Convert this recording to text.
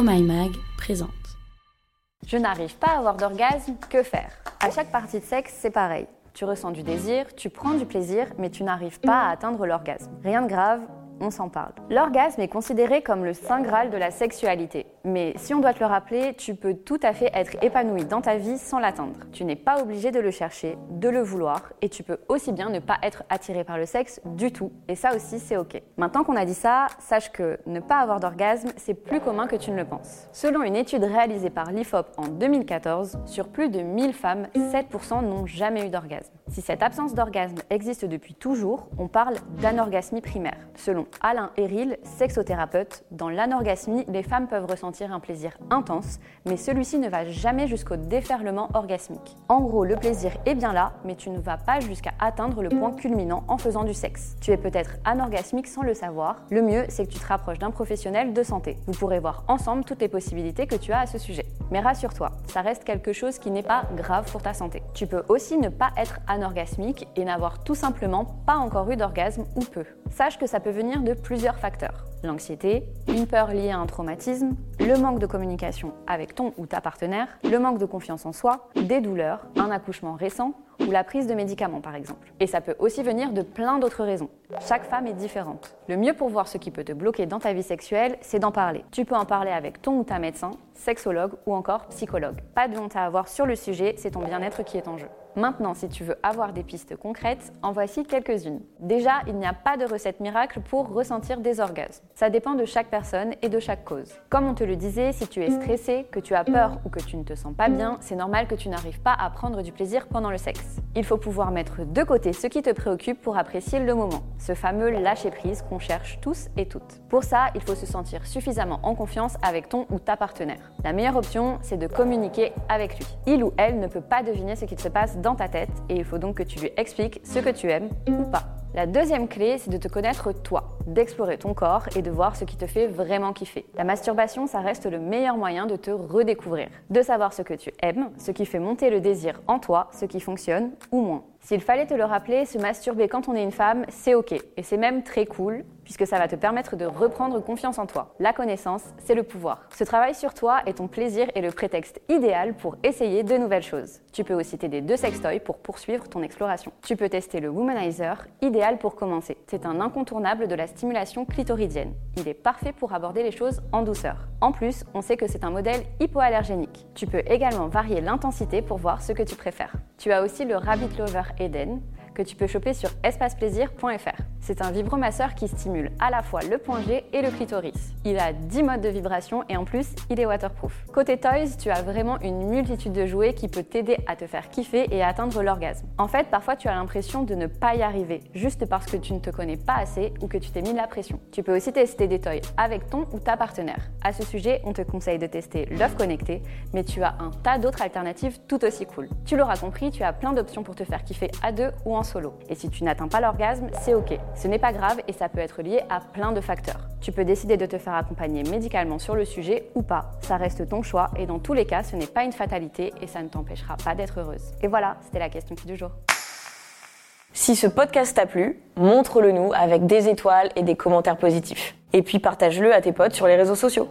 Oh présente. Je n'arrive pas à avoir d'orgasme, que faire? À chaque partie de sexe, c'est pareil. Tu ressens du désir, tu prends du plaisir, mais tu n'arrives pas à atteindre l'orgasme. Rien de grave, on s'en parle. L'orgasme est considéré comme le saint graal de la sexualité. Mais si on doit te le rappeler, tu peux tout à fait être épanoui dans ta vie sans l'atteindre. Tu n'es pas obligé de le chercher, de le vouloir, et tu peux aussi bien ne pas être attiré par le sexe du tout. Et ça aussi, c'est ok. Maintenant qu'on a dit ça, sache que ne pas avoir d'orgasme, c'est plus commun que tu ne le penses. Selon une étude réalisée par l'IFOP en 2014, sur plus de 1000 femmes, 7% n'ont jamais eu d'orgasme. Si cette absence d'orgasme existe depuis toujours, on parle d'anorgasmie primaire. Selon Alain Eril, sexothérapeute, dans l'anorgasmie, les femmes peuvent ressentir un plaisir intense, mais celui-ci ne va jamais jusqu'au déferlement orgasmique. En gros, le plaisir est bien là, mais tu ne vas pas jusqu'à atteindre le point culminant en faisant du sexe. Tu es peut-être anorgasmique sans le savoir. Le mieux, c'est que tu te rapproches d'un professionnel de santé. Vous pourrez voir ensemble toutes les possibilités que tu as à ce sujet. Mais rassure-toi, ça reste quelque chose qui n'est pas grave pour ta santé. Tu peux aussi ne pas être anorgasmique et n'avoir tout simplement pas encore eu d'orgasme ou peu. Sache que ça peut venir de plusieurs facteurs. L'anxiété, une peur liée à un traumatisme, le manque de communication avec ton ou ta partenaire, le manque de confiance en soi, des douleurs, un accouchement récent ou la prise de médicaments par exemple. Et ça peut aussi venir de plein d'autres raisons. Chaque femme est différente. Le mieux pour voir ce qui peut te bloquer dans ta vie sexuelle, c'est d'en parler. Tu peux en parler avec ton ou ta médecin, sexologue ou encore psychologue. Pas de honte à avoir sur le sujet, c'est ton bien-être qui est en jeu. Maintenant, si tu veux avoir des pistes concrètes, en voici quelques-unes. Déjà, il n'y a pas de recette miracle pour ressentir des orgasmes. Ça dépend de chaque personne et de chaque cause. Comme on te le disait, si tu es stressé, que tu as peur ou que tu ne te sens pas bien, c'est normal que tu n'arrives pas à prendre du plaisir pendant le sexe. Il faut pouvoir mettre de côté ce qui te préoccupe pour apprécier le moment, ce fameux lâcher-prise qu'on cherche tous et toutes. Pour ça, il faut se sentir suffisamment en confiance avec ton ou ta partenaire. La meilleure option, c'est de communiquer avec lui. Il ou elle ne peut pas deviner ce qui se passe dans ta tête et il faut donc que tu lui expliques ce que tu aimes ou pas. La deuxième clé, c'est de te connaître toi, d'explorer ton corps et de voir ce qui te fait vraiment kiffer. La masturbation, ça reste le meilleur moyen de te redécouvrir, de savoir ce que tu aimes, ce qui fait monter le désir en toi, ce qui fonctionne ou moins. S'il fallait te le rappeler, se masturber quand on est une femme, c'est ok. Et c'est même très cool, puisque ça va te permettre de reprendre confiance en toi. La connaissance, c'est le pouvoir. Ce travail sur toi et ton plaisir est le prétexte idéal pour essayer de nouvelles choses. Tu peux aussi t'aider de sextoy pour poursuivre ton exploration. Tu peux tester le Womanizer, idéal pour commencer. C'est un incontournable de la stimulation clitoridienne. Il est parfait pour aborder les choses en douceur. En plus, on sait que c'est un modèle hypoallergénique. Tu peux également varier l'intensité pour voir ce que tu préfères. Tu as aussi le Rabbit Lover Eden que tu peux choper sur espaceplaisir.fr. C'est un vibromasseur qui stimule à la fois le point G et le clitoris. Il a 10 modes de vibration et en plus, il est waterproof. Côté toys, tu as vraiment une multitude de jouets qui peut t'aider à te faire kiffer et à atteindre l'orgasme. En fait, parfois tu as l'impression de ne pas y arriver, juste parce que tu ne te connais pas assez ou que tu t'es mis de la pression. Tu peux aussi tester des toys avec ton ou ta partenaire. À ce sujet, on te conseille de tester l'œuf connecté, mais tu as un tas d'autres alternatives tout aussi cool. Tu l'auras compris, tu as plein d'options pour te faire kiffer à deux ou en solo. Et si tu n'atteins pas l'orgasme, c'est ok. Ce n'est pas grave et ça peut être lié à plein de facteurs. Tu peux décider de te faire accompagner médicalement sur le sujet ou pas. Ça reste ton choix et dans tous les cas, ce n'est pas une fatalité et ça ne t'empêchera pas d'être heureuse. Et voilà, c'était la question du jour. Si ce podcast t'a plu, montre-le nous avec des étoiles et des commentaires positifs. Et puis partage-le à tes potes sur les réseaux sociaux.